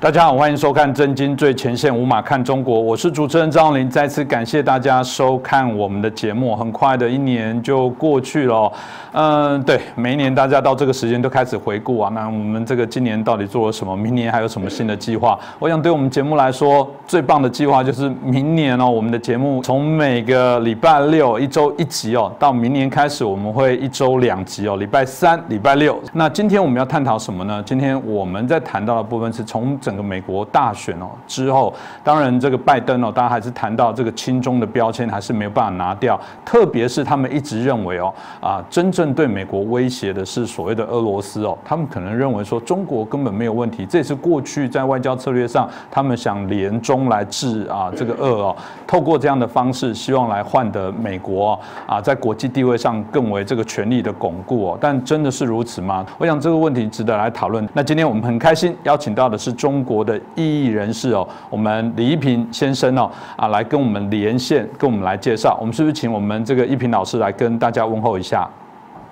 大家好，欢迎收看《震惊最前线》，无马看中国，我是主持人张林。再次感谢大家收看我们的节目。很快的一年就过去了，嗯，对，每一年大家到这个时间都开始回顾啊。那我们这个今年到底做了什么？明年还有什么新的计划？我想对我们节目来说，最棒的计划就是明年哦，我们的节目从每个礼拜六一周一集哦，到明年开始我们会一周两集哦，礼拜三、礼拜六。那今天我们要探讨什么呢？今天我们在谈到的部分是从整个美国大选哦之后，当然这个拜登哦，大家还是谈到这个亲中的标签还是没有办法拿掉，特别是他们一直认为哦啊，真正对美国威胁的是所谓的俄罗斯哦，他们可能认为说中国根本没有问题，这也是过去在外交策略上他们想联中来治啊这个俄哦，透过这样的方式希望来换得美国啊在国际地位上更为这个权力的巩固哦，但真的是如此吗？我想这个问题值得来讨论。那今天我们很开心邀请到的是中中国的。异议人士哦，我们李一平先生哦啊，来跟我们连线，跟我们来介绍。我们是不是请我们这个一平老师来跟大家问候一下？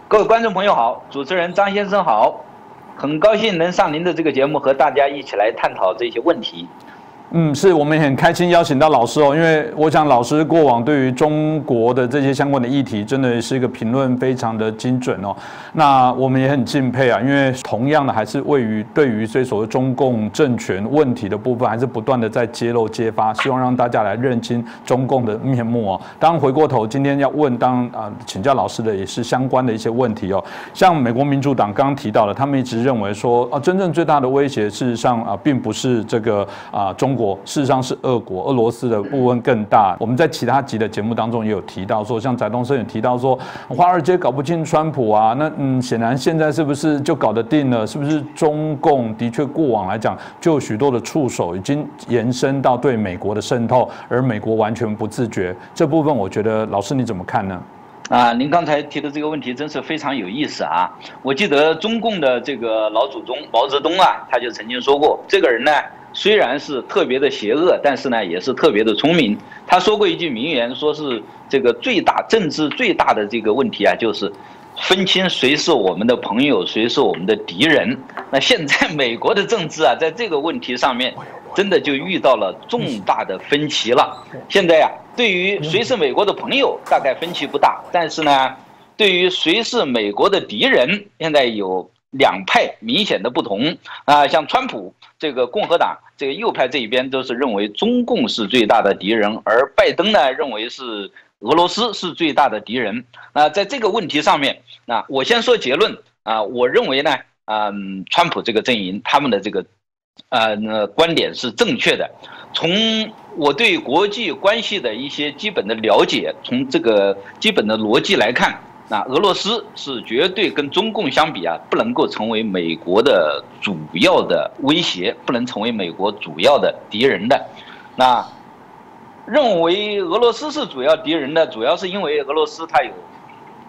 各位观众朋友好，主持人张先生好，很高兴能上您的这个节目，和大家一起来探讨这些问题。嗯，是我们很开心邀请到老师哦，因为我想老师过往对于中国的这些相关的议题，真的是一个评论非常的精准哦。那我们也很敬佩啊，因为同样的还是位于对于这所谓中共政权问题的部分，还是不断的在揭露揭发，希望让大家来认清中共的面目哦。当回过头，今天要问当啊请教老师的也是相关的一些问题哦。像美国民主党刚刚提到的，他们一直认为说啊，真正最大的威胁事实上啊，并不是这个啊中。国事实上是俄国，俄罗斯的部分更大。我们在其他集的节目当中也有提到，说像翟东升也提到说，华尔街搞不清川普啊，那嗯，显然现在是不是就搞得定了？是不是中共的确过往来讲，就有许多的触手已经延伸到对美国的渗透，而美国完全不自觉。这部分我觉得老师你怎么看呢？啊，您刚才提的这个问题真是非常有意思啊！我记得中共的这个老祖宗毛泽东啊，他就曾经说过，这个人呢。虽然是特别的邪恶，但是呢，也是特别的聪明。他说过一句名言，说是这个最大政治最大的这个问题啊，就是分清谁是我们的朋友，谁是我们的敌人。那现在美国的政治啊，在这个问题上面，真的就遇到了重大的分歧了。现在呀，对于谁是美国的朋友，大概分歧不大，但是呢，对于谁是美国的敌人，现在有。两派明显的不同啊，像川普这个共和党这个右派这一边都是认为中共是最大的敌人，而拜登呢认为是俄罗斯是最大的敌人。那在这个问题上面，那我先说结论啊，我认为呢，嗯，川普这个阵营他们的这个呃观点是正确的。从我对国际关系的一些基本的了解，从这个基本的逻辑来看。那俄罗斯是绝对跟中共相比啊，不能够成为美国的主要的威胁，不能成为美国主要的敌人的。那认为俄罗斯是主要敌人的，主要是因为俄罗斯它有。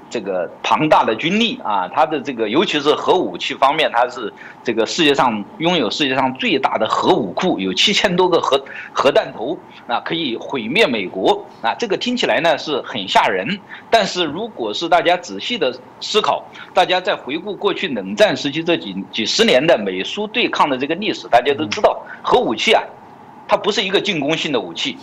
这个庞大的军力啊，它的这个尤其是核武器方面，它是这个世界上拥有世界上最大的核武库，有七千多个核核弹头，啊，可以毁灭美国啊。这个听起来呢是很吓人，但是如果是大家仔细的思考，大家在回顾过去冷战时期这几几十年的美苏对抗的这个历史，大家都知道，核武器啊，它不是一个进攻性的武器。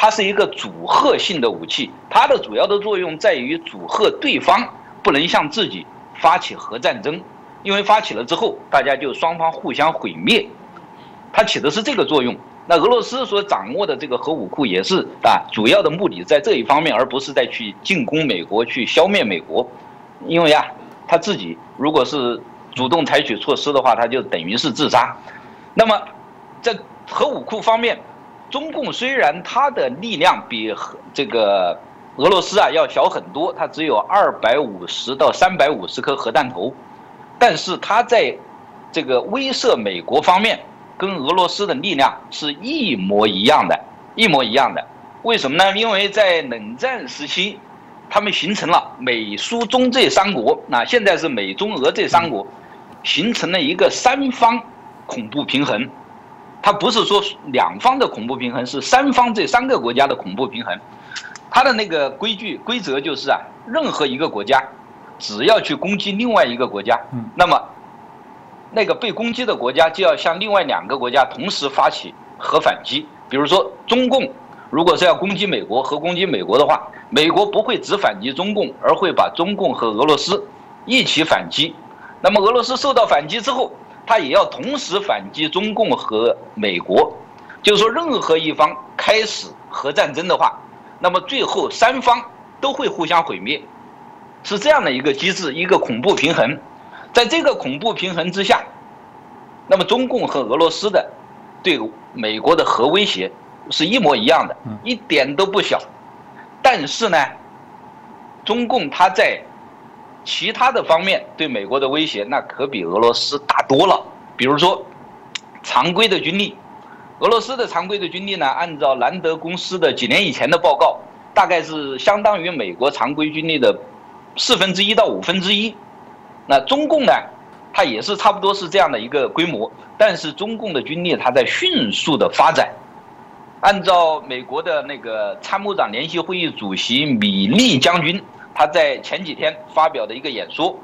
它是一个阻吓性的武器，它的主要的作用在于阻吓对方不能向自己发起核战争，因为发起了之后，大家就双方互相毁灭，它起的是这个作用。那俄罗斯所掌握的这个核武库也是啊，主要的目的在这一方面，而不是在去进攻美国、去消灭美国，因为啊，他自己如果是主动采取措施的话，他就等于是自杀。那么在核武库方面。中共虽然它的力量比这个俄罗斯啊要小很多，它只有二百五十到三百五十颗核弹头，但是它在这个威慑美国方面，跟俄罗斯的力量是一模一样的，一模一样的。为什么呢？因为在冷战时期，他们形成了美苏中这三国，那现在是美中俄这三国，形成了一个三方恐怖平衡。它不是说两方的恐怖平衡，是三方这三个国家的恐怖平衡。它的那个规矩规则就是啊，任何一个国家只要去攻击另外一个国家，那么那个被攻击的国家就要向另外两个国家同时发起核反击。比如说，中共如果是要攻击美国和攻击美国的话，美国不会只反击中共，而会把中共和俄罗斯一起反击。那么俄罗斯受到反击之后，他也要同时反击中共和美国。就是说，任何一方开始核战争的话，那么最后三方都会互相毁灭，是这样的一个机制，一个恐怖平衡。在这个恐怖平衡之下，那么中共和俄罗斯的对美国的核威胁是一模一样的，一点都不小。但是呢，中共他在其他的方面对美国的威胁，那可比俄罗斯大多了。比如说，常规的军力，俄罗斯的常规的军力呢，按照兰德公司的几年以前的报告，大概是相当于美国常规军力的四分之一到五分之一。那中共呢，它也是差不多是这样的一个规模，但是中共的军力它在迅速的发展。按照美国的那个参谋长联席会议主席米利将军，他在前几天发表的一个演说，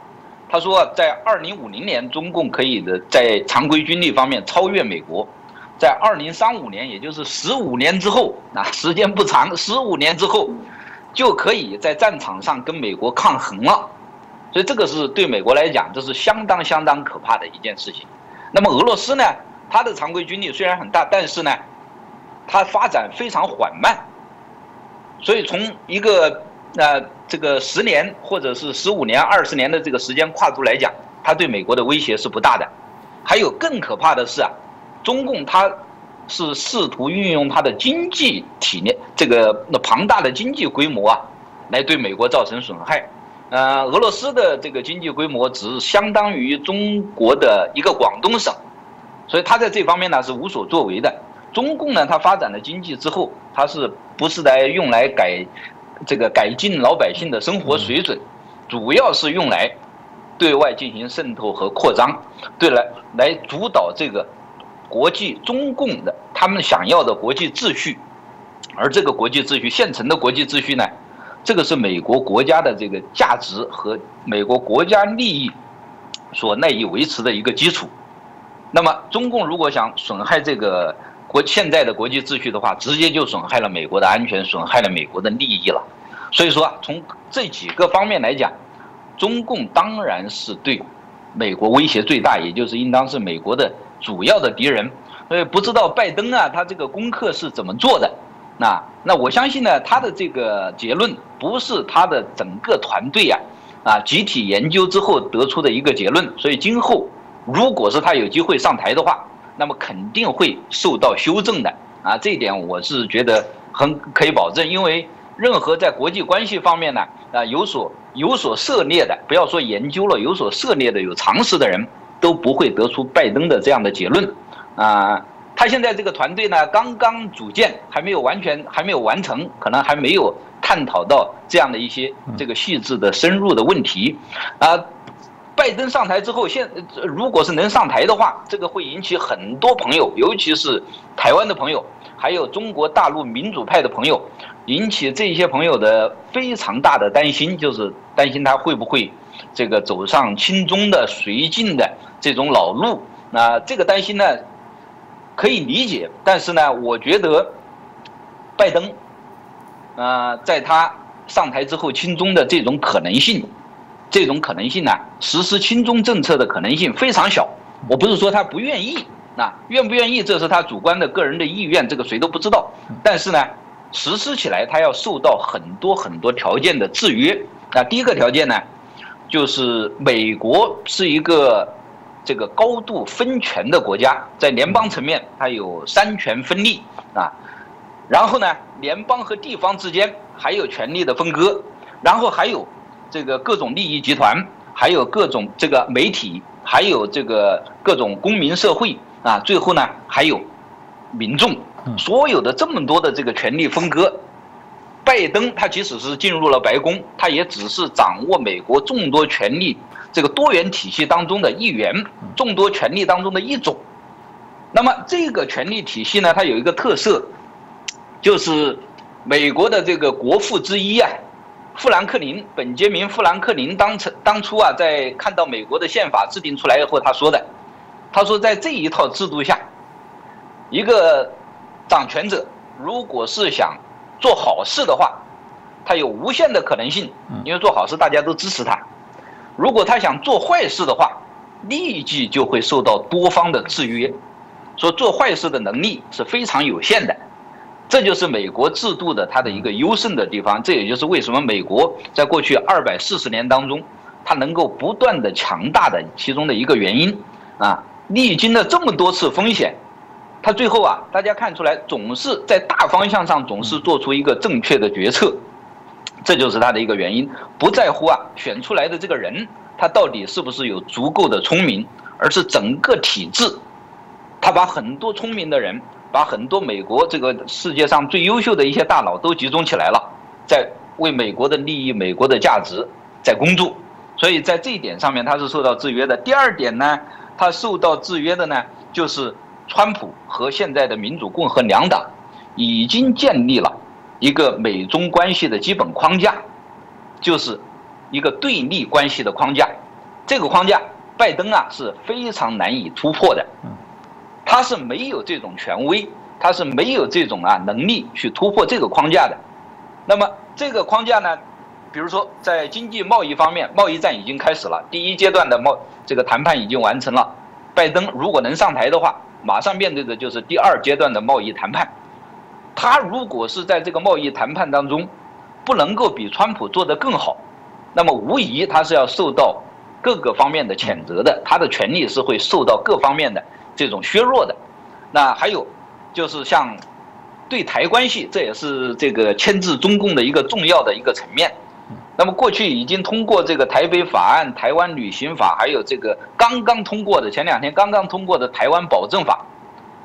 他说，在二零五零年，中共可以的在常规军力方面超越美国，在二零三五年，也就是十五年之后，啊，时间不长，十五年之后，就可以在战场上跟美国抗衡了。所以这个是对美国来讲，这是相当相当可怕的一件事情。那么俄罗斯呢？它的常规军力虽然很大，但是呢，它发展非常缓慢。所以从一个那这个十年或者是十五年、二十年的这个时间跨度来讲，它对美国的威胁是不大的。还有更可怕的是啊，中共它是试图运用它的经济体量，这个那庞大的经济规模啊，来对美国造成损害。呃，俄罗斯的这个经济规模只是相当于中国的一个广东省，所以它在这方面呢是无所作为的。中共呢，它发展了经济之后，它是不是来用来改这个改进老百姓的生活水准，主要是用来对外进行渗透和扩张，对来来主导这个国际中共的他们想要的国际秩序，而这个国际秩序现成的国际秩序呢？这个是美国国家的这个价值和美国国家利益所赖以维持的一个基础。那么，中共如果想损害这个国现在的国际秩序的话，直接就损害了美国的安全，损害了美国的利益了。所以说，从这几个方面来讲，中共当然是对美国威胁最大，也就是应当是美国的主要的敌人。所以，不知道拜登啊，他这个功课是怎么做的？那那我相信呢，他的这个结论不是他的整个团队呀，啊集体研究之后得出的一个结论。所以今后如果是他有机会上台的话，那么肯定会受到修正的啊。这一点我是觉得很可以保证，因为任何在国际关系方面呢啊有所有所涉猎的，不要说研究了，有所涉猎的有常识的人都不会得出拜登的这样的结论啊。他现在这个团队呢，刚刚组建，还没有完全，还没有完成，可能还没有探讨到这样的一些这个细致的深入的问题。啊，拜登上台之后，现如果是能上台的话，这个会引起很多朋友，尤其是台湾的朋友，还有中国大陆民主派的朋友，引起这些朋友的非常大的担心，就是担心他会不会这个走上亲中的绥靖的这种老路。那这个担心呢？可以理解，但是呢，我觉得，拜登，呃，在他上台之后亲中的这种可能性，这种可能性呢，实施亲中政策的可能性非常小。我不是说他不愿意，那愿不愿意这是他主观的个人的意愿，这个谁都不知道。但是呢，实施起来他要受到很多很多条件的制约。那第一个条件呢，就是美国是一个。这个高度分权的国家，在联邦层面，它有三权分立啊，然后呢，联邦和地方之间还有权力的分割，然后还有这个各种利益集团，还有各种这个媒体，还有这个各种公民社会啊，最后呢，还有民众，所有的这么多的这个权力分割，拜登他即使是进入了白宫，他也只是掌握美国众多权力。这个多元体系当中的一员，众多权力当中的一种。那么这个权力体系呢，它有一个特色，就是美国的这个国父之一啊，富兰克林，本杰明·富兰克林当成当初啊，在看到美国的宪法制定出来以后，他说的，他说，在这一套制度下，一个掌权者如果是想做好事的话，他有无限的可能性，因为做好事大家都支持他。如果他想做坏事的话，立即就会受到多方的制约，说做坏事的能力是非常有限的。这就是美国制度的它的一个优胜的地方，这也就是为什么美国在过去二百四十年当中，它能够不断的强大的其中的一个原因啊，历经了这么多次风险，它最后啊，大家看出来总是在大方向上总是做出一个正确的决策，这就是它的一个原因，不在乎啊选出来的这个人他到底是不是有足够的聪明，而是整个体制，他把很多聪明的人。把很多美国这个世界上最优秀的一些大佬都集中起来了，在为美国的利益、美国的价值在工作，所以在这一点上面他是受到制约的。第二点呢，他受到制约的呢，就是川普和现在的民主共和两党已经建立了一个美中关系的基本框架，就是一个对立关系的框架。这个框架，拜登啊是非常难以突破的。他是没有这种权威，他是没有这种啊能力去突破这个框架的。那么这个框架呢，比如说在经济贸易方面，贸易战已经开始了，第一阶段的贸这个谈判已经完成了。拜登如果能上台的话，马上面对的就是第二阶段的贸易谈判。他如果是在这个贸易谈判当中不能够比川普做得更好，那么无疑他是要受到各个方面的谴责的，他的权利是会受到各方面的。这种削弱的，那还有，就是像对台关系，这也是这个牵制中共的一个重要的一个层面。那么过去已经通过这个台北法案、台湾旅行法，还有这个刚刚通过的前两天刚刚通过的台湾保证法，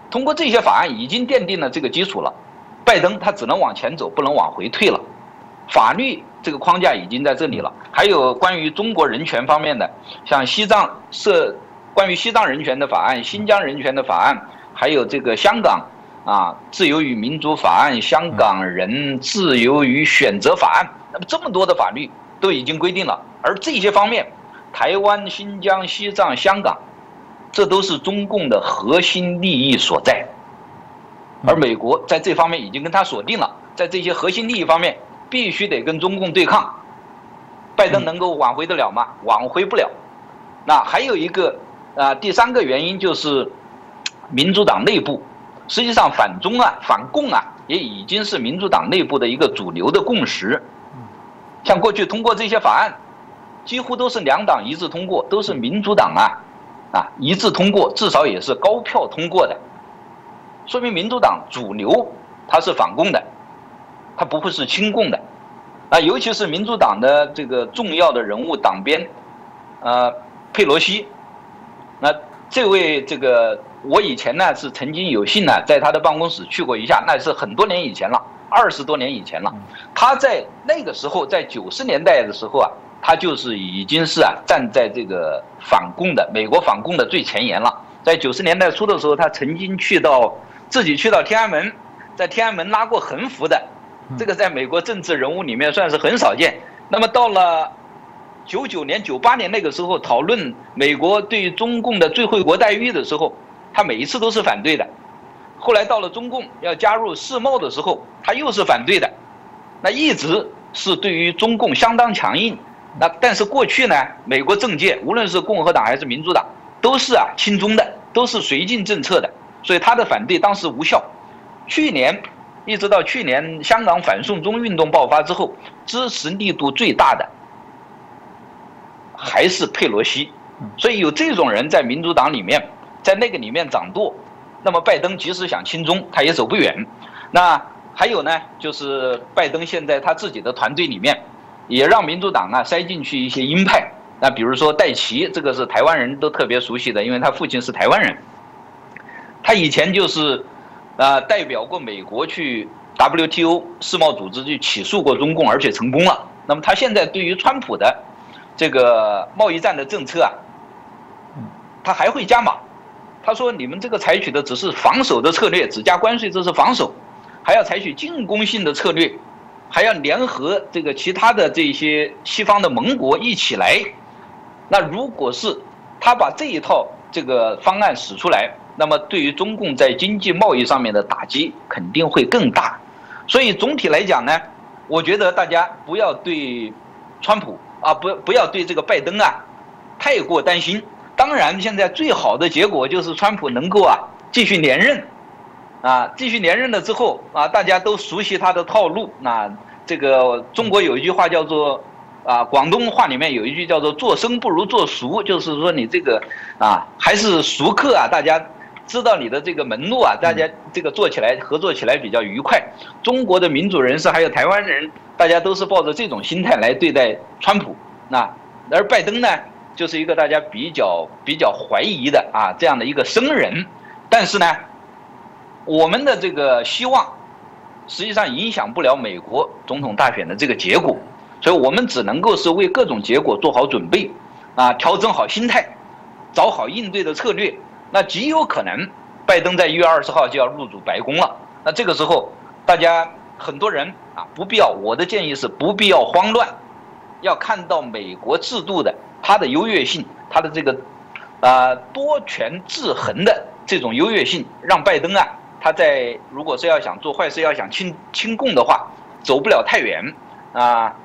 通过这些法案已经奠定了这个基础了。拜登他只能往前走，不能往回退了。法律这个框架已经在这里了。还有关于中国人权方面的，像西藏设。关于西藏人权的法案、新疆人权的法案，还有这个香港啊自由与民主法案、香港人自由与选择法案，那么这么多的法律都已经规定了，而这些方面，台湾、新疆、西藏、香港，这都是中共的核心利益所在，而美国在这方面已经跟他锁定了，在这些核心利益方面必须得跟中共对抗，拜登能够挽回得了吗？挽回不了。那还有一个。啊，第三个原因就是，民主党内部，实际上反中啊、反共啊，也已经是民主党内部的一个主流的共识。像过去通过这些法案，几乎都是两党一致通过，都是民主党啊，啊一致通过，至少也是高票通过的，说明民主党主流它是反共的，它不会是亲共的。啊，尤其是民主党的这个重要的人物党鞭，呃，佩洛西。那这位这个，我以前呢是曾经有幸呢在他的办公室去过一下，那是很多年以前了，二十多年以前了。他在那个时候，在九十年代的时候啊，他就是已经是啊站在这个反共的美国反共的最前沿了。在九十年代初的时候，他曾经去到自己去到天安门，在天安门拉过横幅的，这个在美国政治人物里面算是很少见。那么到了。九九年、九八年那个时候讨论美国对中共的最惠国待遇的时候，他每一次都是反对的。后来到了中共要加入世贸的时候，他又是反对的。那一直是对于中共相当强硬。那但是过去呢，美国政界无论是共和党还是民主党，都是啊亲中的，都是绥靖政策的，所以他的反对当时无效。去年一直到去年香港反送中运动爆发之后，支持力度最大的。还是佩洛西，所以有这种人在民主党里面，在那个里面掌舵，那么拜登即使想亲中，他也走不远。那还有呢，就是拜登现在他自己的团队里面，也让民主党啊塞进去一些鹰派。那比如说戴奇，这个是台湾人都特别熟悉的，因为他父亲是台湾人，他以前就是啊代表过美国去 WTO 世贸组织去起诉过中共，而且成功了。那么他现在对于川普的。这个贸易战的政策啊，他还会加码。他说：“你们这个采取的只是防守的策略，只加关税，这是防守；还要采取进攻性的策略，还要联合这个其他的这些西方的盟国一起来。那如果是他把这一套这个方案使出来，那么对于中共在经济贸易上面的打击肯定会更大。所以总体来讲呢，我觉得大家不要对川普啊，不不要对这个拜登啊太过担心。当然，现在最好的结果就是川普能够啊继续连任，啊继续连任了之后啊，大家都熟悉他的套路。那这个中国有一句话叫做啊，广东话里面有一句叫做“做生不如做熟”，就是说你这个啊还是熟客啊，大家知道你的这个门路啊，大家这个做起来合作起来比较愉快。中国的民主人士还有台湾人，大家都是抱着这种心态来对待川普。那而拜登呢？就是一个大家比较比较怀疑的啊这样的一个生人，但是呢，我们的这个希望实际上影响不了美国总统大选的这个结果，所以我们只能够是为各种结果做好准备，啊，调整好心态，找好应对的策略。那极有可能拜登在一月二十号就要入主白宫了。那这个时候，大家很多人啊不必要，我的建议是不必要慌乱，要看到美国制度的。它的优越性，它的这个，啊多权制衡的这种优越性，让拜登啊，他在如果是要想做坏事，要想亲亲共的话，走不了太远啊。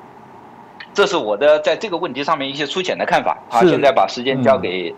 这是我的在这个问题上面一些粗浅的看法。啊，现在把时间交给。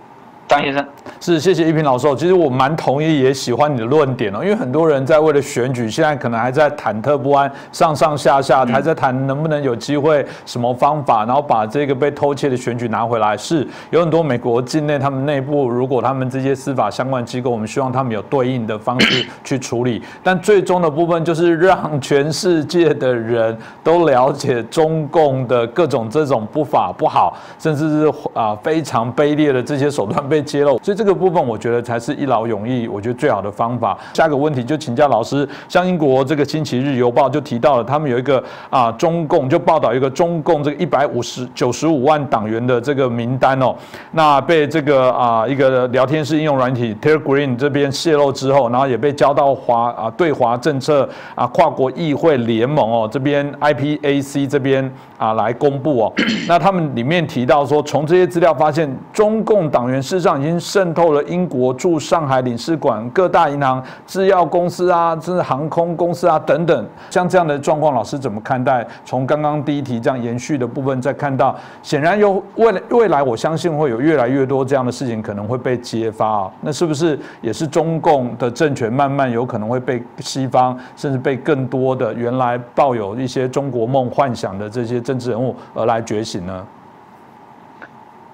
张先生是谢谢一平老师。其实我蛮同意，也喜欢你的论点哦。因为很多人在为了选举，现在可能还在忐忑不安，上上下下还在谈能不能有机会，什么方法，然后把这个被偷窃的选举拿回来。是有很多美国境内他们内部，如果他们这些司法相关机构，我们希望他们有对应的方式 去处理。但最终的部分就是让全世界的人都了解中共的各种这种不法不好，甚至是啊非常卑劣的这些手段被。被揭露，所以这个部分我觉得才是一劳永逸，我觉得最好的方法。下个问题就请教老师，像英国这个星期日邮报就提到了，他们有一个啊中共就报道一个中共这个一百五十九十五万党员的这个名单哦，那被这个啊一个聊天室应用软体 Telegram 这边泄露之后，然后也被交到华啊对华政策啊跨国议会联盟哦这边 IPAC 这边啊来公布哦，那他们里面提到说，从这些资料发现，中共党员是。上已经渗透了英国驻上海领事馆、各大银行、制药公司啊，甚至航空公司啊等等，像这样的状况，老师怎么看待？从刚刚第一题这样延续的部分，再看到，显然有未未来，我相信会有越来越多这样的事情可能会被揭发啊。那是不是也是中共的政权慢慢有可能会被西方，甚至被更多的原来抱有一些中国梦幻想的这些政治人物而来觉醒呢？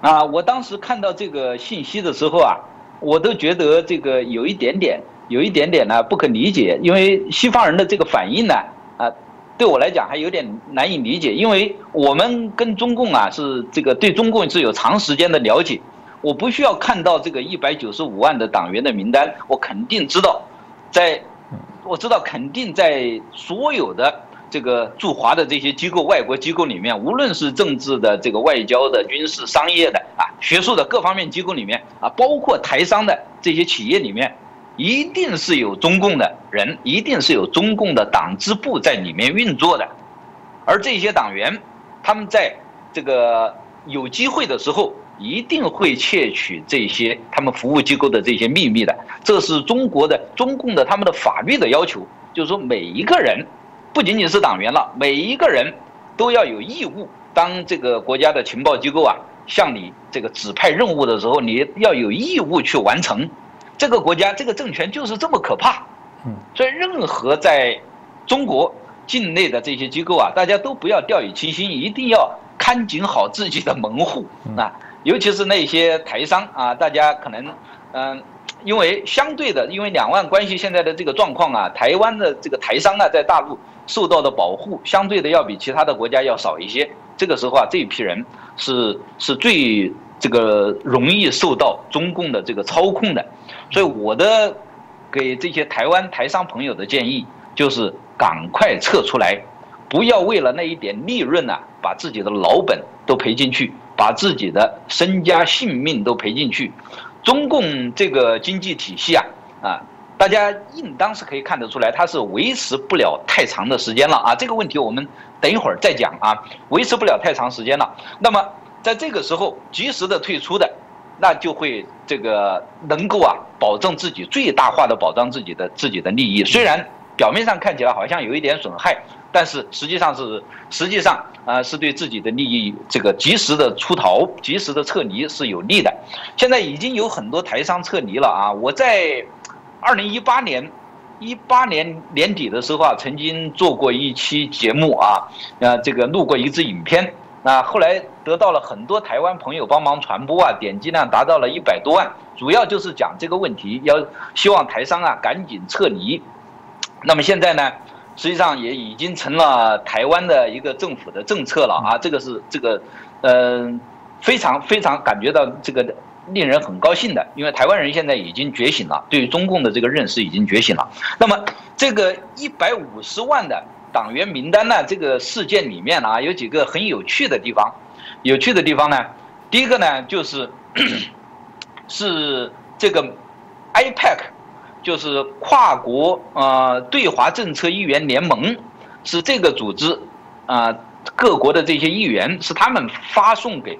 啊，我当时看到这个信息的时候啊，我都觉得这个有一点点，有一点点呢不可理解，因为西方人的这个反应呢，啊，对我来讲还有点难以理解，因为我们跟中共啊是这个对中共是有长时间的了解，我不需要看到这个一百九十五万的党员的名单，我肯定知道，在，我知道肯定在所有的。这个驻华的这些机构、外国机构里面，无论是政治的、这个外交的、军事、商业的啊、学术的各方面机构里面啊，包括台商的这些企业里面，一定是有中共的人，一定是有中共的党支部在里面运作的。而这些党员，他们在这个有机会的时候，一定会窃取这些他们服务机构的这些秘密的。这是中国的中共的他们的法律的要求，就是说每一个人。不仅仅是党员了，每一个人都要有义务。当这个国家的情报机构啊向你这个指派任务的时候，你要有义务去完成。这个国家这个政权就是这么可怕。嗯，所以任何在中国境内的这些机构啊，大家都不要掉以轻心，一定要看紧好自己的门户啊，尤其是那些台商啊，大家可能嗯。因为相对的，因为两岸关系现在的这个状况啊，台湾的这个台商啊，在大陆受到的保护，相对的要比其他的国家要少一些。这个时候啊，这一批人是是最这个容易受到中共的这个操控的。所以我的给这些台湾台商朋友的建议就是，赶快撤出来，不要为了那一点利润呐，把自己的老本都赔进去，把自己的身家性命都赔进去。中共这个经济体系啊，啊，大家应当是可以看得出来，它是维持不了太长的时间了啊。这个问题我们等一会儿再讲啊，维持不了太长时间了。那么在这个时候及时的退出的，那就会这个能够啊保证自己最大化的保障自己的自己的利益。虽然表面上看起来好像有一点损害，但是实际上是实际上啊是对自己的利益这个及时的出逃、及时的撤离是有利的。现在已经有很多台商撤离了啊！我在二零一八年一八年年底的时候啊，曾经做过一期节目啊，呃，这个录过一支影片。那后来得到了很多台湾朋友帮忙传播啊，点击量达到了一百多万，主要就是讲这个问题，要希望台商啊赶紧撤离。那么现在呢，实际上也已经成了台湾的一个政府的政策了啊，这个是这个，嗯，非常非常感觉到这个令人很高兴的，因为台湾人现在已经觉醒了，对于中共的这个认识已经觉醒了。那么这个一百五十万的。党员名单呢？这个事件里面啊，有几个很有趣的地方。有趣的地方呢，第一个呢，就是 是这个 IPAC，就是跨国呃对华政策议员联盟，是这个组织啊，各国的这些议员是他们发送给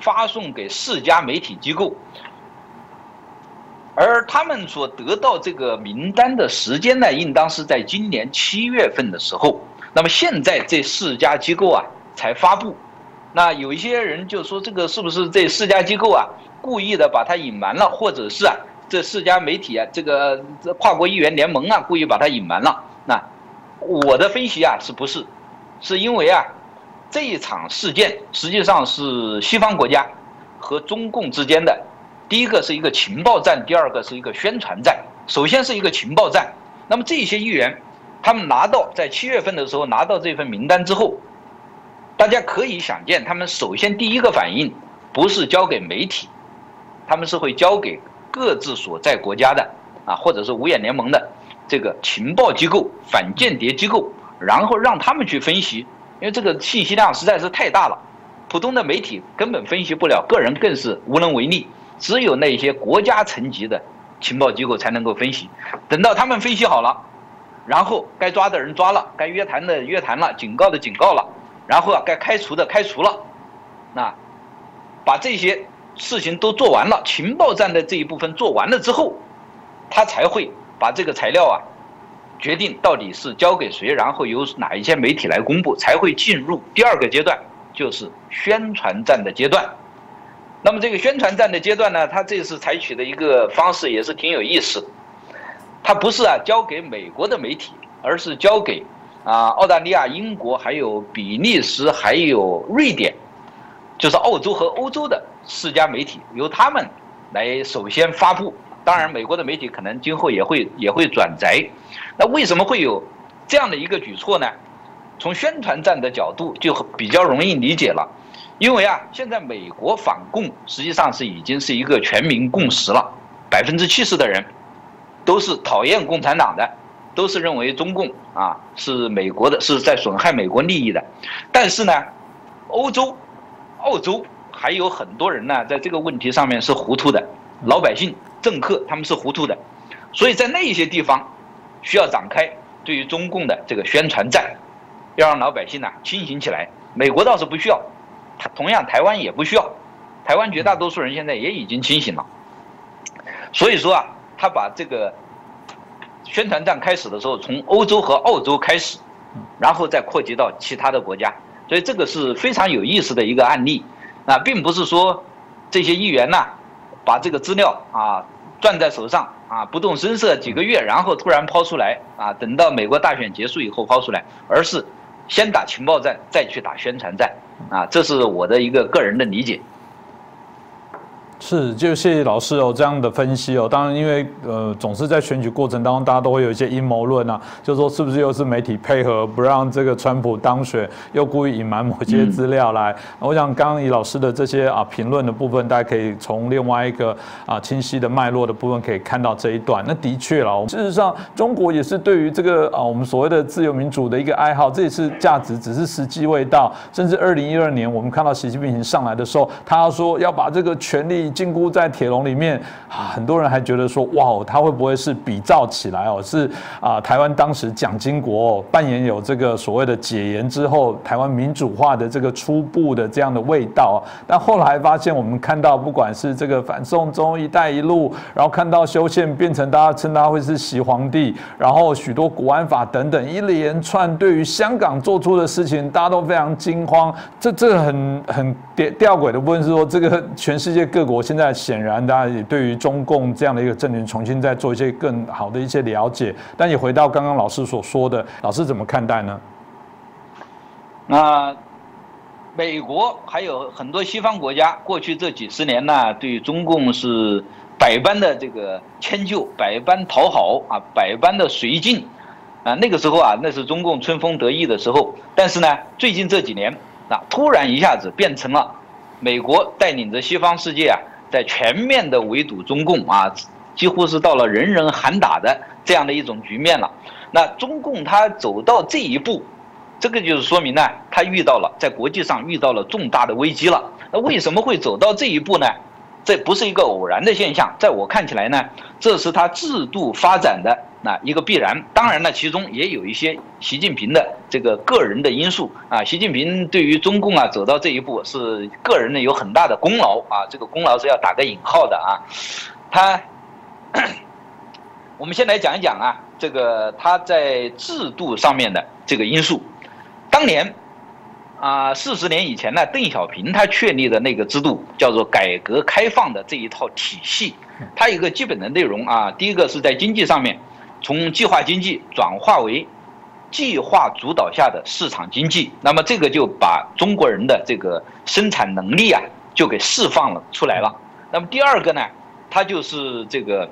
发送给四家媒体机构。而他们所得到这个名单的时间呢，应当是在今年七月份的时候。那么现在这四家机构啊才发布，那有一些人就说这个是不是这四家机构啊故意的把它隐瞒了，或者是啊这四家媒体啊这个跨国议员联盟啊故意把它隐瞒了？那我的分析啊是不是？是因为啊这一场事件实际上是西方国家和中共之间的。第一个是一个情报战，第二个是一个宣传战。首先是一个情报战，那么这些议员，他们拿到在七月份的时候拿到这份名单之后，大家可以想见，他们首先第一个反应不是交给媒体，他们是会交给各自所在国家的啊，或者是五眼联盟的这个情报机构、反间谍机构，然后让他们去分析，因为这个信息量实在是太大了，普通的媒体根本分析不了，个人更是无能为力。只有那些国家层级的情报机构才能够分析，等到他们分析好了，然后该抓的人抓了，该约谈的约谈了，警告的警告了，然后啊该开除的开除了，那把这些事情都做完了，情报站的这一部分做完了之后，他才会把这个材料啊决定到底是交给谁，然后由哪一些媒体来公布，才会进入第二个阶段，就是宣传战的阶段。那么这个宣传战的阶段呢，他这次采取的一个方式也是挺有意思。他不是啊交给美国的媒体，而是交给啊澳大利亚、英国、还有比利时、还有瑞典，就是澳洲和欧洲的四家媒体，由他们来首先发布。当然，美国的媒体可能今后也会也会转载。那为什么会有这样的一个举措呢？从宣传战的角度就比较容易理解了。因为啊，现在美国反共实际上是已经是一个全民共识了，百分之七十的人都是讨厌共产党的，都是认为中共啊是美国的，是在损害美国利益的。但是呢，欧洲、澳洲还有很多人呢，在这个问题上面是糊涂的，老百姓、政客他们是糊涂的，所以在那一些地方需要展开对于中共的这个宣传战，要让老百姓呢清醒起来。美国倒是不需要。同样，台湾也不需要，台湾绝大多数人现在也已经清醒了。所以说啊，他把这个宣传战开始的时候，从欧洲和澳洲开始，然后再扩及到其他的国家，所以这个是非常有意思的一个案例。啊，并不是说这些议员呐，把这个资料啊攥在手上啊不动声色几个月，然后突然抛出来啊，等到美国大选结束以后抛出来，而是先打情报战，再去打宣传战。啊，这是我的一个个人的理解。是，就谢谢老师哦这样的分析哦。当然，因为呃，总是在选举过程当中，大家都会有一些阴谋论啊，就说是不是又是媒体配合不让这个川普当选，又故意隐瞒某些资料来。我想刚刚以老师的这些啊评论的部分，大家可以从另外一个啊清晰的脉络的部分可以看到这一段。那的确了，事实上中国也是对于这个啊我们所谓的自由民主的一个爱好，这也是价值，只是时机未到。甚至二零一二年我们看到习近平上来的时候，他说要把这个权力。禁锢在铁笼里面啊，很多人还觉得说，哇哦，他会不会是比照起来哦？是啊，台湾当时蒋经国扮演有这个所谓的解严之后台湾民主化的这个初步的这样的味道。但后来发现，我们看到不管是这个反送中、一带一路，然后看到修宪变成大家称他会是习皇帝，然后许多国安法等等一连串对于香港做出的事情，大家都非常惊慌。这这很很吊吊诡的部分是说，这个全世界各国我现在显然大家也对于中共这样的一个政权重新在做一些更好的一些了解。但也回到刚刚老师所说的，老师怎么看待呢？那美国还有很多西方国家，过去这几十年呢，对中共是百般的这个迁就，百般讨好啊，百般的绥靖啊。那个时候啊，那是中共春风得意的时候。但是呢，最近这几年啊，突然一下子变成了美国带领着西方世界啊，在全面的围堵中共啊，几乎是到了人人喊打的这样的一种局面了。那中共他走到这一步。这个就是说明呢，他遇到了在国际上遇到了重大的危机了。那为什么会走到这一步呢？这不是一个偶然的现象，在我看起来呢，这是他制度发展的那一个必然。当然呢，其中也有一些习近平的这个个人的因素啊。习近平对于中共啊走到这一步是个人呢有很大的功劳啊，这个功劳是要打个引号的啊。他，我们先来讲一讲啊，这个他在制度上面的这个因素。当年，啊，四十年以前呢，邓小平他确立的那个制度叫做改革开放的这一套体系，它有一个基本的内容啊，第一个是在经济上面，从计划经济转化为计划主导下的市场经济，那么这个就把中国人的这个生产能力啊就给释放了出来了。那么第二个呢，它就是这个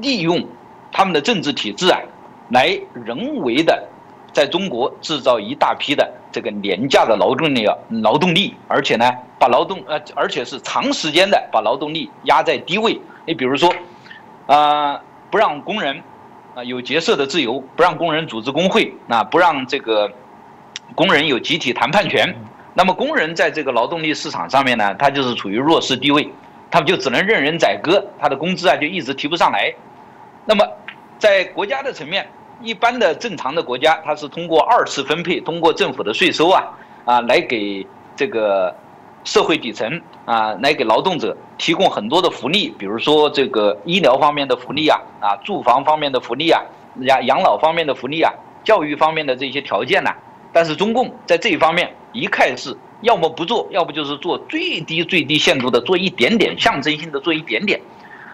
利用他们的政治体制啊，来人为的。在中国制造一大批的这个廉价的劳动力啊，劳动力，而且呢，把劳动呃，而且是长时间的把劳动力压在低位。你比如说，啊，不让工人啊有结社的自由，不让工人组织工会，啊，不让这个工人有集体谈判权。那么工人在这个劳动力市场上面呢，他就是处于弱势地位，他们就只能任人宰割，他的工资啊就一直提不上来。那么在国家的层面。一般的正常的国家，它是通过二次分配，通过政府的税收啊啊，来给这个社会底层啊，来给劳动者提供很多的福利，比如说这个医疗方面的福利啊啊，住房方面的福利啊，养养老方面的福利啊，教育方面的这些条件呐。但是中共在这一方面一看是要么不做，要不就是做最低最低限度的做一点点，象征性的做一点点。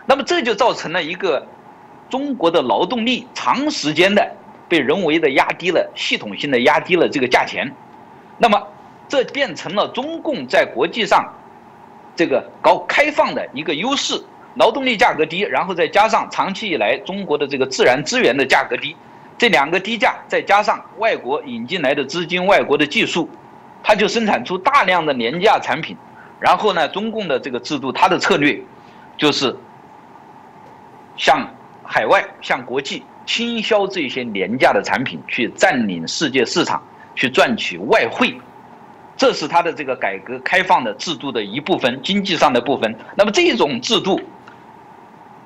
那么这就造成了一个。中国的劳动力长时间的被人为的压低了，系统性的压低了这个价钱，那么这变成了中共在国际上这个搞开放的一个优势，劳动力价格低，然后再加上长期以来中国的这个自然资源的价格低，这两个低价再加上外国引进来的资金、外国的技术，它就生产出大量的廉价产品，然后呢，中共的这个制度，它的策略就是向。海外向国际倾销这些廉价的产品，去占领世界市场，去赚取外汇，这是他的这个改革开放的制度的一部分，经济上的部分。那么这种制度，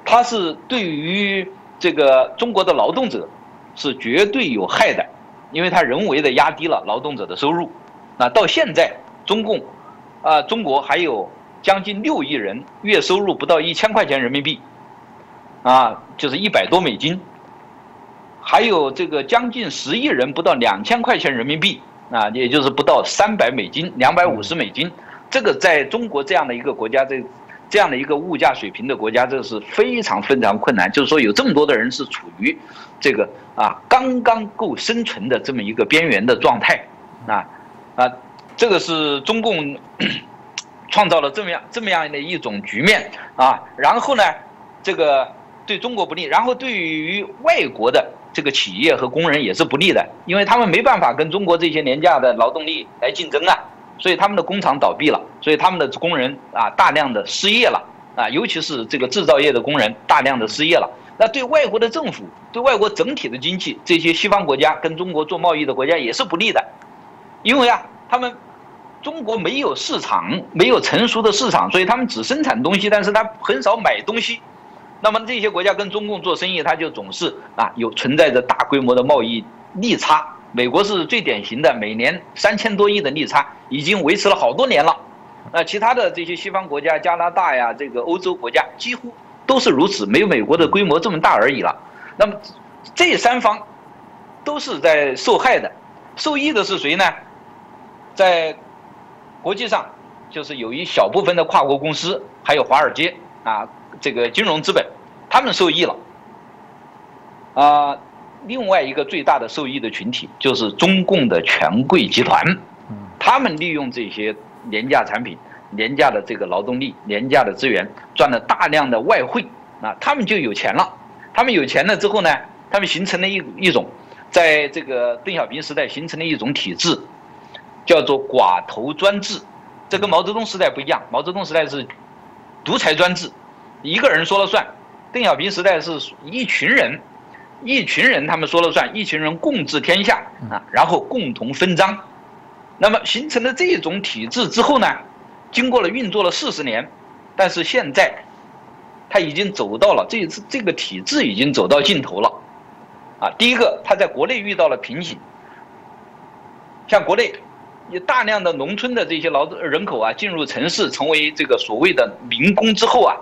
它是对于这个中国的劳动者是绝对有害的，因为它人为的压低了劳动者的收入。那到现在，中共，啊，中国还有将近六亿人月收入不到一千块钱人民币。啊，就是一百多美金，还有这个将近十亿人不到两千块钱人民币啊，也就是不到三百美金，两百五十美金，这个在中国这样的一个国家，这这样的一个物价水平的国家，这是非常非常困难。就是说，有这么多的人是处于这个啊刚刚够生存的这么一个边缘的状态啊啊，这个是中共 创造了这么样这么样的一种局面啊，然后呢，这个。对中国不利，然后对于外国的这个企业和工人也是不利的，因为他们没办法跟中国这些廉价的劳动力来竞争啊，所以他们的工厂倒闭了，所以他们的工人啊大量的失业了啊，尤其是这个制造业的工人大量的失业了。那对外国的政府，对外国整体的经济，这些西方国家跟中国做贸易的国家也是不利的，因为啊，他们中国没有市场，没有成熟的市场，所以他们只生产东西，但是他很少买东西。那么这些国家跟中共做生意，他就总是啊有存在着大规模的贸易逆差。美国是最典型的，每年三千多亿的逆差，已经维持了好多年了。那其他的这些西方国家，加拿大呀，这个欧洲国家几乎都是如此，没有美国的规模这么大而已了。那么这三方都是在受害的，受益的是谁呢？在国际上，就是有一小部分的跨国公司，还有华尔街啊，这个金融资本，他们受益了。啊，另外一个最大的受益的群体就是中共的权贵集团，他们利用这些廉价产品、廉价的这个劳动力、廉价的资源，赚了大量的外汇，啊，他们就有钱了。他们有钱了之后呢，他们形成了一一种，在这个邓小平时代形成了一种体制。叫做寡头专制，这跟毛泽东时代不一样。毛泽东时代是独裁专制，一个人说了算。邓小平时代是一群人，一群人他们说了算，一群人共治天下啊，然后共同分赃。那么形成了这种体制之后呢，经过了运作了四十年，但是现在他已经走到了这次这个体制已经走到尽头了啊。第一个，他在国内遇到了瓶颈，像国内。有大量的农村的这些劳动人口啊，进入城市，成为这个所谓的民工之后啊，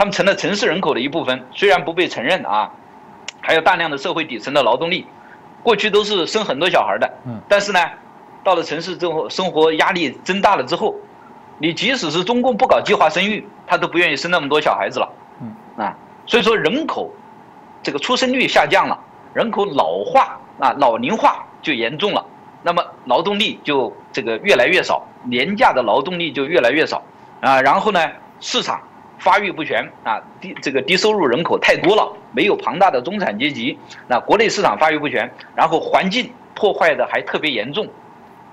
他们成了城市人口的一部分，虽然不被承认啊，还有大量的社会底层的劳动力，过去都是生很多小孩的，嗯，但是呢，到了城市之后，生活压力增大了之后，你即使是中共不搞计划生育，他都不愿意生那么多小孩子了，嗯，啊，所以说人口这个出生率下降了，人口老化啊，老龄化就严重了。那么劳动力就这个越来越少，廉价的劳动力就越来越少，啊，然后呢，市场发育不全啊，低这个低收入人口太多了，没有庞大的中产阶级，那国内市场发育不全，然后环境破坏的还特别严重，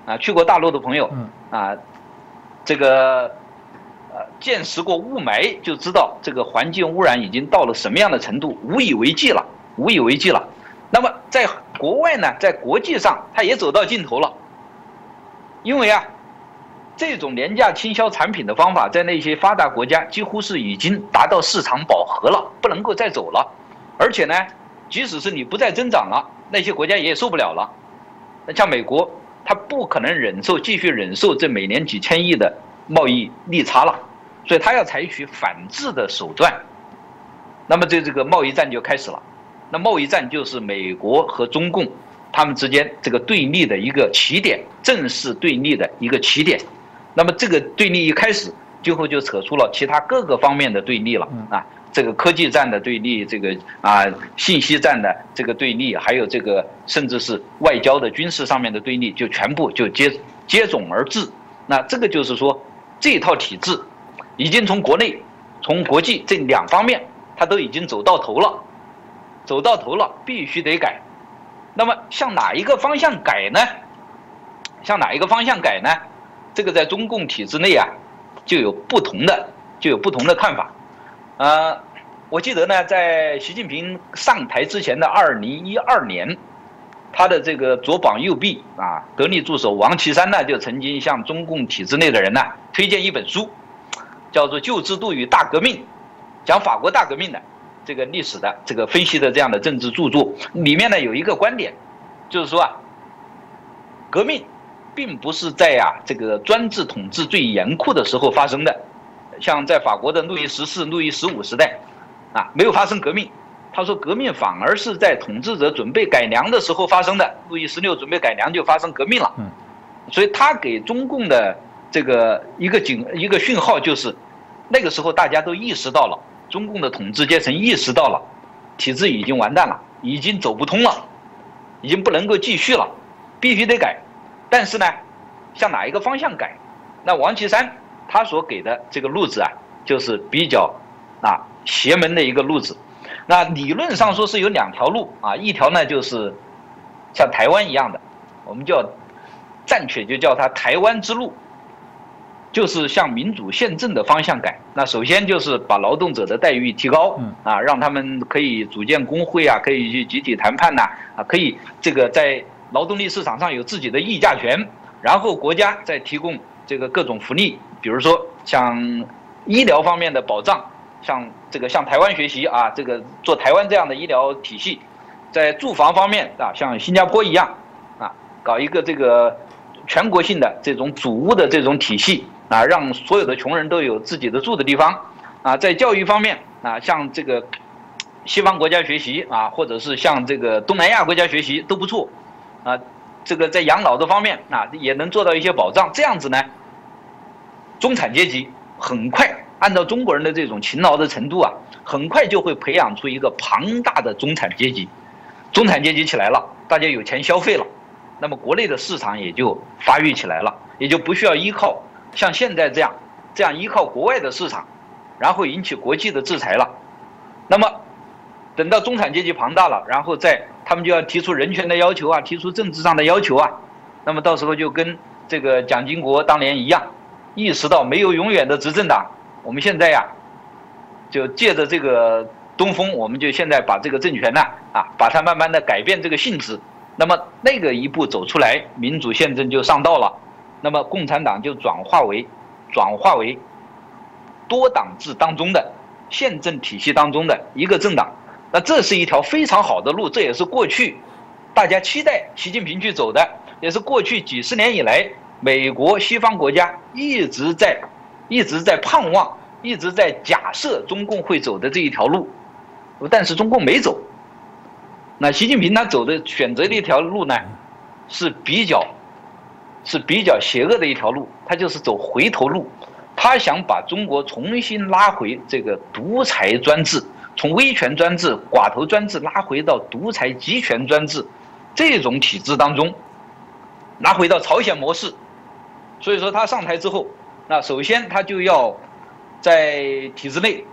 啊，去过大陆的朋友，啊，这个呃见识过雾霾就知道这个环境污染已经到了什么样的程度，无以为继了，无以为继了。那么在国外呢，在国际上，它也走到尽头了。因为啊，这种廉价倾销产品的方法，在那些发达国家几乎是已经达到市场饱和了，不能够再走了。而且呢，即使是你不再增长了，那些国家也受不了了。那像美国，它不可能忍受继续忍受这每年几千亿的贸易逆差了，所以它要采取反制的手段。那么这这个贸易战就开始了。那贸易战就是美国和中共他们之间这个对立的一个起点，正式对立的一个起点。那么这个对立一开始，最后就扯出了其他各个方面的对立了啊，这个科技战的对立，这个啊信息战的这个对立，还有这个甚至是外交的军事上面的对立，就全部就接接踵而至。那这个就是说，这套体制已经从国内、从国际这两方面，它都已经走到头了。走到头了，必须得改。那么向哪一个方向改呢？向哪一个方向改呢？这个在中共体制内啊，就有不同的，就有不同的看法。呃，我记得呢，在习近平上台之前的二零一二年，他的这个左膀右臂啊，得力助手王岐山呢，就曾经向中共体制内的人呢推荐一本书，叫做《旧制度与大革命》，讲法国大革命的。这个历史的这个分析的这样的政治著作里面呢，有一个观点，就是说啊，革命并不是在呀这个专制统治最严酷的时候发生的，像在法国的路易十四、路易十五时代，啊没有发生革命。他说革命反而是在统治者准备改良的时候发生的。路易十六准备改良就发生革命了。嗯，所以他给中共的这个一个警一个讯号就是，那个时候大家都意识到了。中共的统治阶层意识到了，体制已经完蛋了，已经走不通了，已经不能够继续了，必须得改。但是呢，向哪一个方向改？那王岐山他所给的这个路子啊，就是比较啊邪门的一个路子。那理论上说是有两条路啊，一条呢就是像台湾一样的，我们叫暂且就叫它台湾之路。就是向民主宪政的方向改。那首先就是把劳动者的待遇提高，啊，让他们可以组建工会啊，可以去集体谈判呐，啊，可以这个在劳动力市场上有自己的议价权。然后国家再提供这个各种福利，比如说像医疗方面的保障，像这个向台湾学习啊，这个做台湾这样的医疗体系，在住房方面啊，像新加坡一样啊，搞一个这个全国性的这种主屋的这种体系啊，让所有的穷人都有自己的住的地方啊，在教育方面啊，像这个西方国家学习啊，或者是向这个东南亚国家学习都不错啊。这个在养老的方面啊，也能做到一些保障。这样子呢，中产阶级很快按照中国人的这种勤劳的程度啊，很快就会培养出一个庞大的中产阶级。中产阶级起来了，大家有钱消费了，那么国内的市场也就发育起来了，也就不需要依靠像现在这样这样依靠国外的市场，然后引起国际的制裁了。那么等到中产阶级庞大了，然后再。他们就要提出人权的要求啊，提出政治上的要求啊，那么到时候就跟这个蒋经国当年一样，意识到没有永远的执政党，我们现在呀，就借着这个东风，我们就现在把这个政权呢啊，把它慢慢的改变这个性质，那么那个一步走出来，民主宪政就上道了，那么共产党就转化为转化为多党制当中的宪政体系当中的一个政党。那这是一条非常好的路，这也是过去大家期待习近平去走的，也是过去几十年以来美国西方国家一直在一直在盼望、一直在假设中共会走的这一条路，但是中共没走。那习近平他走的选择的一条路呢，是比较是比较邪恶的一条路，他就是走回头路，他想把中国重新拉回这个独裁专制。从威权专制、寡头专制拉回到独裁集权专制这种体制当中，拉回到朝鲜模式。所以说他上台之后，那首先他就要在体制内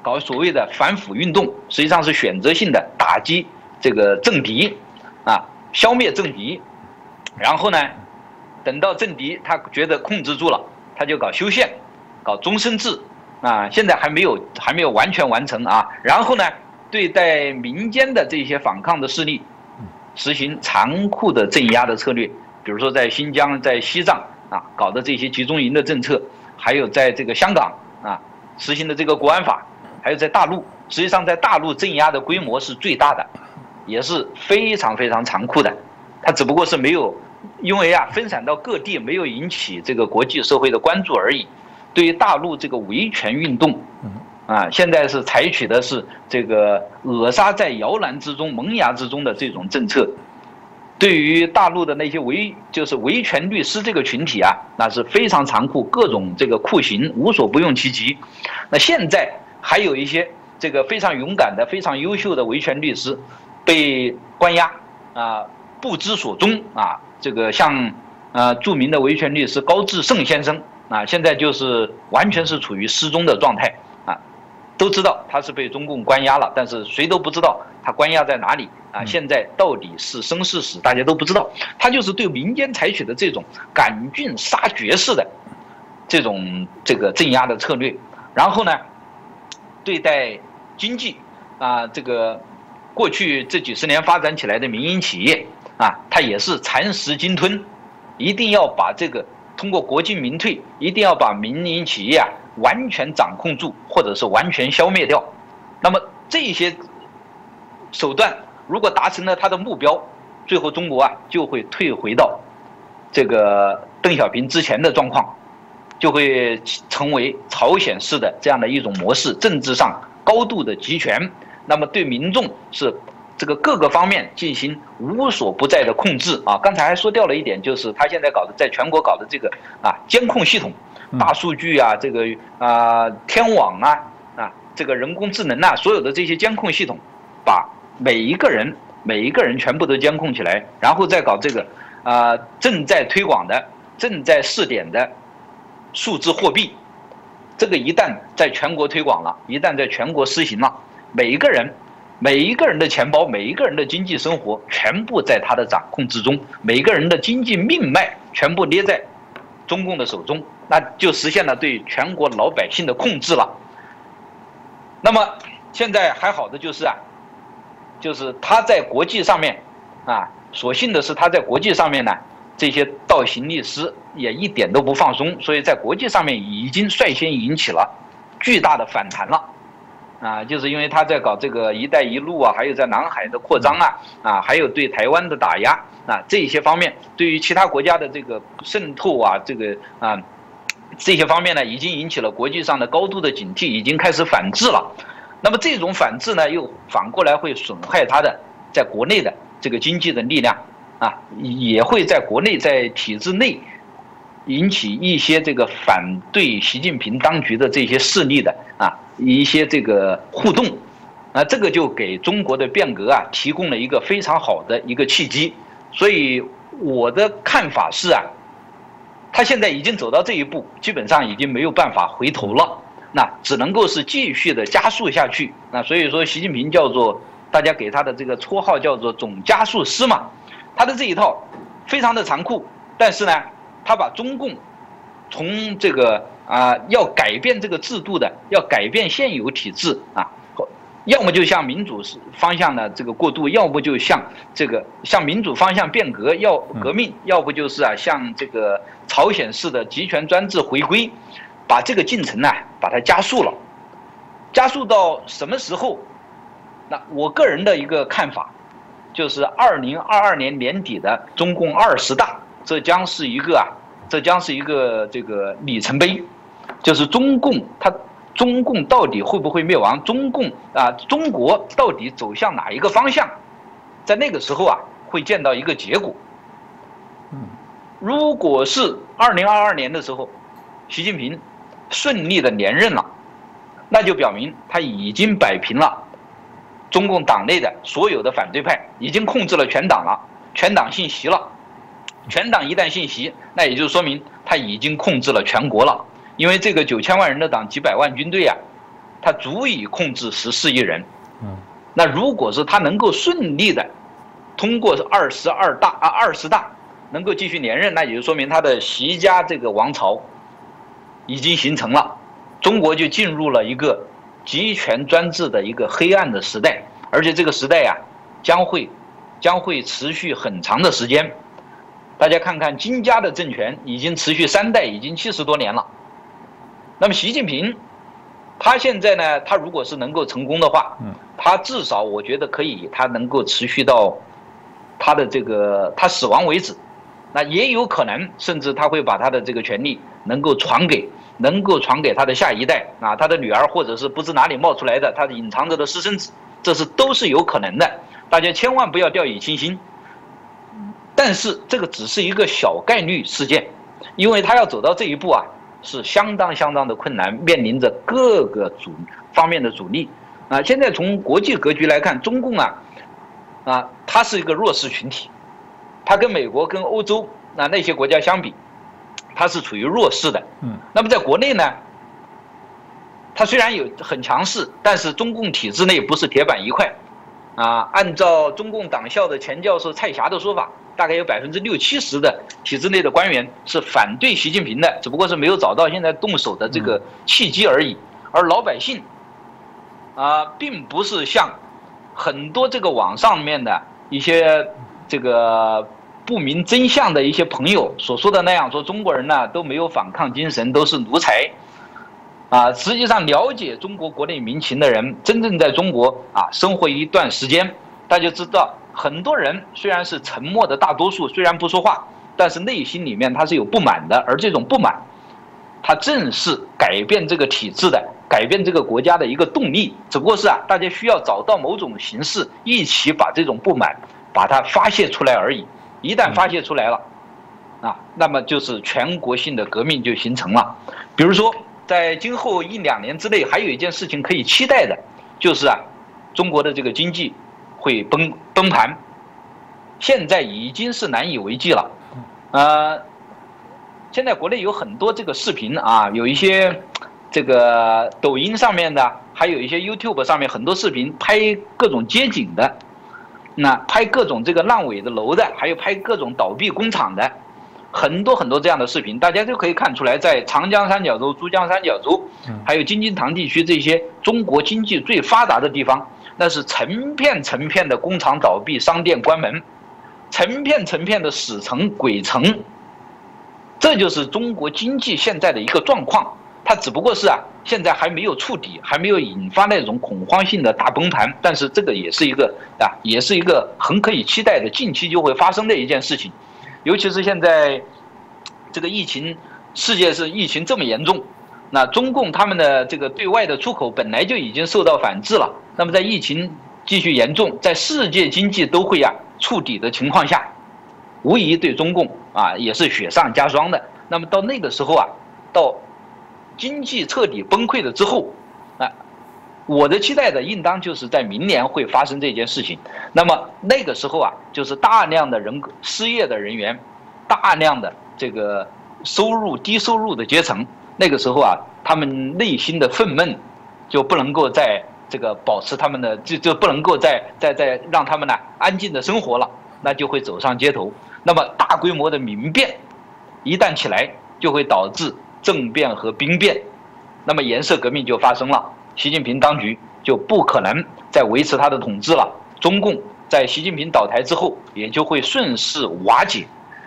搞所谓的反腐运动，实际上是选择性的打击这个政敌，啊，消灭政敌。然后呢，等到政敌他觉得控制住了，他就搞修宪，搞终身制。啊，现在还没有还没有完全完成啊。然后呢，对待民间的这些反抗的势力，实行残酷的镇压的策略。比如说在新疆、在西藏啊，搞的这些集中营的政策，还有在这个香港啊实行的这个国安法，还有在大陆，实际上在大陆镇压的规模是最大的，也是非常非常残酷的。它只不过是没有，因为啊分散到各地，没有引起这个国际社会的关注而已。对于大陆这个维权运动，啊，现在是采取的是这个扼杀在摇篮之中、萌芽之中的这种政策。对于大陆的那些维就是维权律师这个群体啊，那是非常残酷，各种这个酷刑无所不用其极。那现在还有一些这个非常勇敢的、非常优秀的维权律师被关押啊，不知所踪啊。这个像呃著名的维权律师高志胜先生。啊，现在就是完全是处于失踪的状态啊，都知道他是被中共关押了，但是谁都不知道他关押在哪里啊。现在到底是生是死，大家都不知道。他就是对民间采取的这种赶尽杀绝式的这种这个镇压的策略，然后呢，对待经济啊，这个过去这几十年发展起来的民营企业啊，他也是蚕食鲸吞，一定要把这个。通过国进民退，一定要把民营企业啊完全掌控住，或者是完全消灭掉。那么这些手段如果达成了他的目标，最后中国啊就会退回到这个邓小平之前的状况，就会成为朝鲜式的这样的一种模式，政治上高度的集权，那么对民众是。这个各个方面进行无所不在的控制啊！刚才还说掉了一点，就是他现在搞的，在全国搞的这个啊监控系统、大数据啊，这个啊天网啊啊，这个人工智能啊，所有的这些监控系统，把每一个人每一个人全部都监控起来，然后再搞这个啊正在推广的、正在试点的数字货币，这个一旦在全国推广了，一旦在全国实行了，每一个人。每一个人的钱包，每一个人的经济生活，全部在他的掌控之中。每一个人的经济命脉，全部捏在中共的手中，那就实现了对全国老百姓的控制了。那么现在还好的就是啊，就是他在国际上面啊，所幸的是他在国际上面呢，这些倒行逆施也一点都不放松，所以在国际上面已经率先引起了巨大的反弹了，啊，就是因为他在搞这个“一带一路”啊，还有在南海的扩张啊，啊，还有对台湾的打压啊，这些方面对于其他国家的这个渗透啊，这个啊，这些方面呢，已经引起了国际上的高度的警惕，已经开始反制了。那么这种反制呢，又反过来会损害他的在国内的这个经济的力量。啊，也会在国内在体制内引起一些这个反对习近平当局的这些势力的啊一些这个互动，啊，这个就给中国的变革啊提供了一个非常好的一个契机。所以我的看法是啊，他现在已经走到这一步，基本上已经没有办法回头了，那只能够是继续的加速下去。那所以说，习近平叫做大家给他的这个绰号叫做总加速师嘛。他的这一套非常的残酷，但是呢，他把中共从这个啊要改变这个制度的，要改变现有体制啊，要么就向民主方向的这个过渡，要不就向这个向民主方向变革要革命，要不就是啊向这个朝鲜式的集权专制回归，把这个进程呢把它加速了，加速到什么时候？那我个人的一个看法。就是二零二二年年底的中共二十大，这将是一个啊，这将是一个这个里程碑，就是中共它中共到底会不会灭亡？中共啊，中国到底走向哪一个方向？在那个时候啊，会见到一个结果。如果是二零二二年的时候，习近平顺利的连任了，那就表明他已经摆平了。中共党内的所有的反对派已经控制了全党了，全党信习了，全党一旦信习，那也就说明他已经控制了全国了。因为这个九千万人的党，几百万军队啊，他足以控制十四亿人。嗯，那如果是他能够顺利的通过二十二大啊二十大，能够继续连任，那也就说明他的习家这个王朝已经形成了，中国就进入了一个。集权专制的一个黑暗的时代，而且这个时代呀，将会将会持续很长的时间。大家看看金家的政权已经持续三代，已经七十多年了。那么习近平，他现在呢，他如果是能够成功的话，他至少我觉得可以，他能够持续到他的这个他死亡为止。那也有可能，甚至他会把他的这个权利能够传给。能够传给他的下一代啊，他的女儿或者是不知哪里冒出来的，他隐藏着的私生子，这是都是有可能的。大家千万不要掉以轻心。但是这个只是一个小概率事件，因为他要走到这一步啊，是相当相当的困难，面临着各个主方面的阻力啊。现在从国际格局来看，中共啊，啊，它是一个弱势群体，它跟美国、跟欧洲啊那些国家相比。它是处于弱势的，嗯，那么在国内呢，它虽然有很强势，但是中共体制内不是铁板一块，啊，按照中共党校的前教授蔡霞的说法，大概有百分之六七十的体制内的官员是反对习近平的，只不过是没有找到现在动手的这个契机而已，而老百姓，啊，并不是像很多这个网上面的一些这个。不明真相的一些朋友所说的那样，说中国人呢都没有反抗精神，都是奴才，啊，实际上了解中国国内民情的人，真正在中国啊生活一段时间，大家知道，很多人虽然是沉默的大多数，虽然不说话，但是内心里面他是有不满的，而这种不满，他正是改变这个体制的、改变这个国家的一个动力。只不过是啊，大家需要找到某种形式，一起把这种不满把它发泄出来而已。一旦发泄出来了，啊，那么就是全国性的革命就形成了。比如说，在今后一两年之内，还有一件事情可以期待的，就是啊，中国的这个经济会崩崩盘。现在已经是难以为继了。呃，现在国内有很多这个视频啊，有一些这个抖音上面的，还有一些 YouTube 上面很多视频拍各种街景的。那拍各种这个烂尾的楼的，还有拍各种倒闭工厂的，很多很多这样的视频，大家就可以看出来，在长江三角洲、珠江三角洲，还有京津唐地区这些中国经济最发达的地方，那是成片成片的工厂倒闭、商店关门，成片成片的死城鬼城。这就是中国经济现在的一个状况，它只不过是啊，现在还没有触底，还没有引发那种恐慌性的大崩盘，但是这个也是一个啊，也是一个很可以期待的，近期就会发生的一件事情，尤其是现在这个疫情，世界是疫情这么严重，那中共他们的这个对外的出口本来就已经受到反制了，那么在疫情继续严重，在世界经济都会啊触底的情况下。无疑对中共啊也是雪上加霜的。那么到那个时候啊，到经济彻底崩溃了之后，啊，我的期待的应当就是在明年会发生这件事情。那么那个时候啊，就是大量的人失业的人员，大量的这个收入低收入的阶层，那个时候啊，他们内心的愤懑就不能够在这个保持他们的就就不能够再再再让他们呢安静的生活了，那就会走上街头。那么大规模的民变，一旦起来，就会导致政变和兵变，那么颜色革命就发生了。习近平当局就不可能再维持他的统治了。中共在习近平倒台之后，也就会顺势瓦解。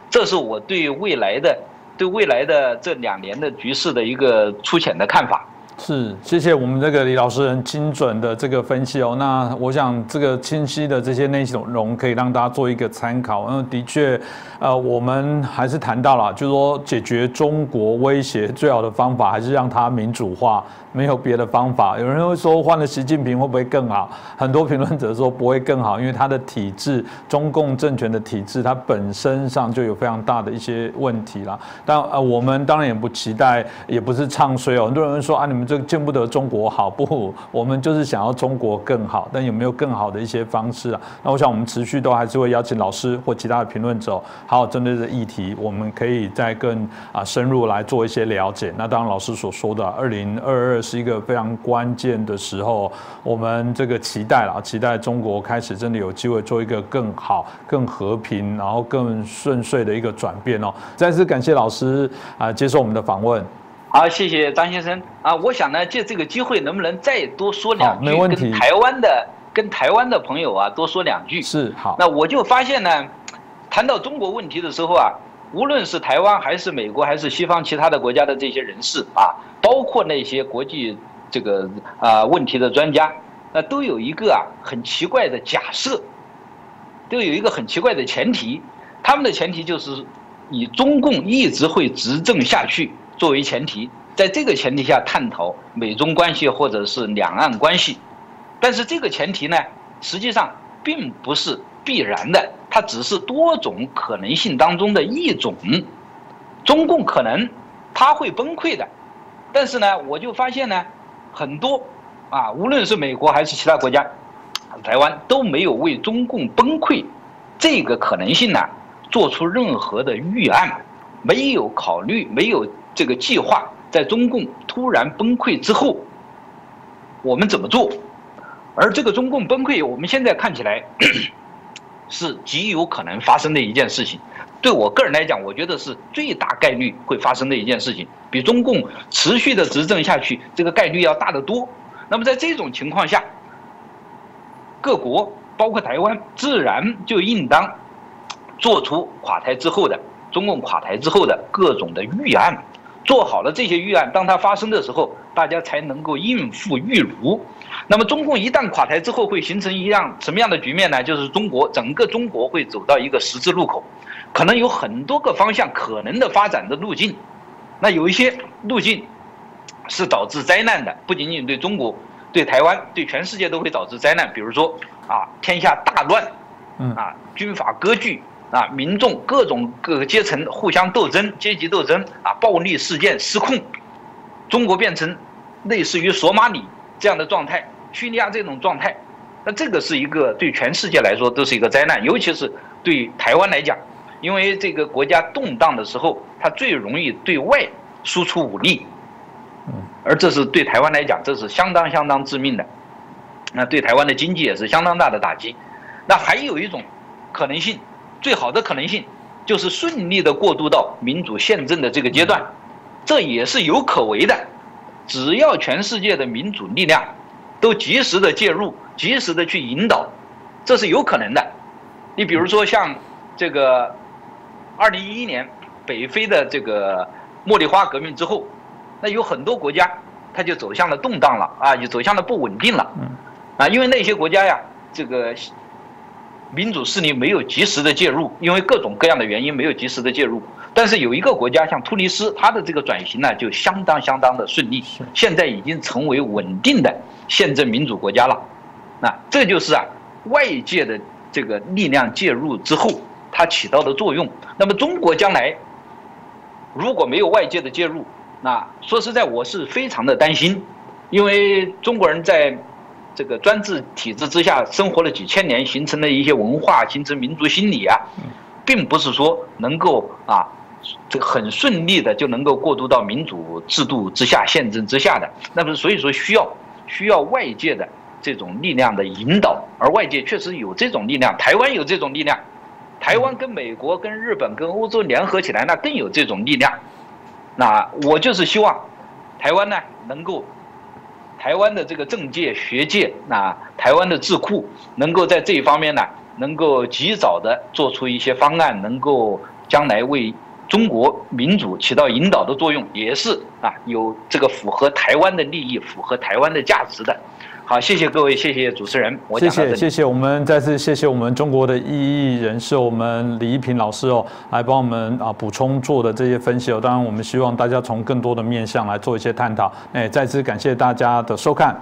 这是我对未来的、对未来的这两年的局势的一个粗浅的看法。是，谢谢我们这个李老师很精准的这个分析哦。那我想这个清晰的这些内容可以让大家做一个参考。那，的确，呃，我们还是谈到了，就是说解决中国威胁最好的方法还是让它民主化。没有别的方法。有人会说换了习近平会不会更好？很多评论者说不会更好，因为他的体制，中共政权的体制，它本身上就有非常大的一些问题了。但呃，我们当然也不期待，也不是唱衰哦。很多人说啊，你们这个见不得中国好，不，我们就是想要中国更好。但有没有更好的一些方式啊？那我想我们持续都还是会邀请老师或其他的评论者，好好针对这议题，我们可以再更啊深入来做一些了解。那当然老师所说的二零二二。是一个非常关键的时候，我们这个期待了，期待中国开始真的有机会做一个更好、更和平，然后更顺遂的一个转变哦。再次感谢老师啊，接受我们的访问。好，谢谢张先生啊。我想呢，借这个机会，能不能再多说两句？没问题。跟台湾的跟台湾的朋友啊，多说两句。是好。那我就发现呢，谈到中国问题的时候啊。无论是台湾还是美国还是西方其他的国家的这些人士啊，包括那些国际这个啊问题的专家，那都有一个啊很奇怪的假设，都有一个很奇怪的前提，他们的前提就是以中共一直会执政下去作为前提，在这个前提下探讨美中关系或者是两岸关系，但是这个前提呢，实际上并不是必然的。它只是多种可能性当中的一种，中共可能它会崩溃的，但是呢，我就发现呢，很多啊，无论是美国还是其他国家，台湾都没有为中共崩溃这个可能性呢做出任何的预案，没有考虑，没有这个计划，在中共突然崩溃之后，我们怎么做？而这个中共崩溃，我们现在看起来。是极有可能发生的一件事情，对我个人来讲，我觉得是最大概率会发生的一件事情，比中共持续的执政下去这个概率要大得多。那么在这种情况下，各国包括台湾，自然就应当做出垮台之后的中共垮台之后的各种的预案，做好了这些预案，当它发生的时候，大家才能够应付预如。那么中共一旦垮台之后，会形成一样什么样的局面呢？就是中国整个中国会走到一个十字路口，可能有很多个方向可能的发展的路径。那有一些路径是导致灾难的，不仅仅对中国、对台湾、对全世界都会导致灾难。比如说啊，天下大乱，嗯啊，军阀割据啊，民众各种各个阶层互相斗争、阶级斗争啊，暴力事件失控，中国变成类似于索马里这样的状态。叙利亚这种状态，那这个是一个对全世界来说都是一个灾难，尤其是对台湾来讲，因为这个国家动荡的时候，它最容易对外输出武力，而这是对台湾来讲，这是相当相当致命的，那对台湾的经济也是相当大的打击。那还有一种可能性，最好的可能性就是顺利的过渡到民主宪政的这个阶段，这也是有可为的，只要全世界的民主力量。都及时的介入，及时的去引导，这是有可能的。你比如说像这个二零一一年北非的这个茉莉花革命之后，那有很多国家它就走向了动荡了啊，就走向了不稳定了。啊，因为那些国家呀，这个民主势力没有及时的介入，因为各种各样的原因没有及时的介入。但是有一个国家像突尼斯，它的这个转型呢就相当相当的顺利，现在已经成为稳定的宪政民主国家了。那这就是啊外界的这个力量介入之后，它起到的作用。那么中国将来如果没有外界的介入，那说实在我是非常的担心，因为中国人在这个专制体制之下生活了几千年，形成了一些文化，形成民族心理啊，并不是说能够啊。这个很顺利的就能够过渡到民主制度之下、宪政之下的，那么所以说需要需要外界的这种力量的引导，而外界确实有这种力量，台湾有这种力量，台湾跟美国、跟日本、跟欧洲联合起来，那更有这种力量。那我就是希望台湾呢能够，台湾的这个政界、学界，那台湾的智库能够在这一方面呢，能够及早的做出一些方案，能够将来为。中国民主起到引导的作用，也是啊，有这个符合台湾的利益、符合台湾的价值的。好，谢谢各位，谢谢主持人。谢谢谢谢，我们再次谢谢我们中国的异议人士，我们李一平老师哦，来帮我们啊补充做的这些分析哦。当然，我们希望大家从更多的面向来做一些探讨。哎，再次感谢大家的收看。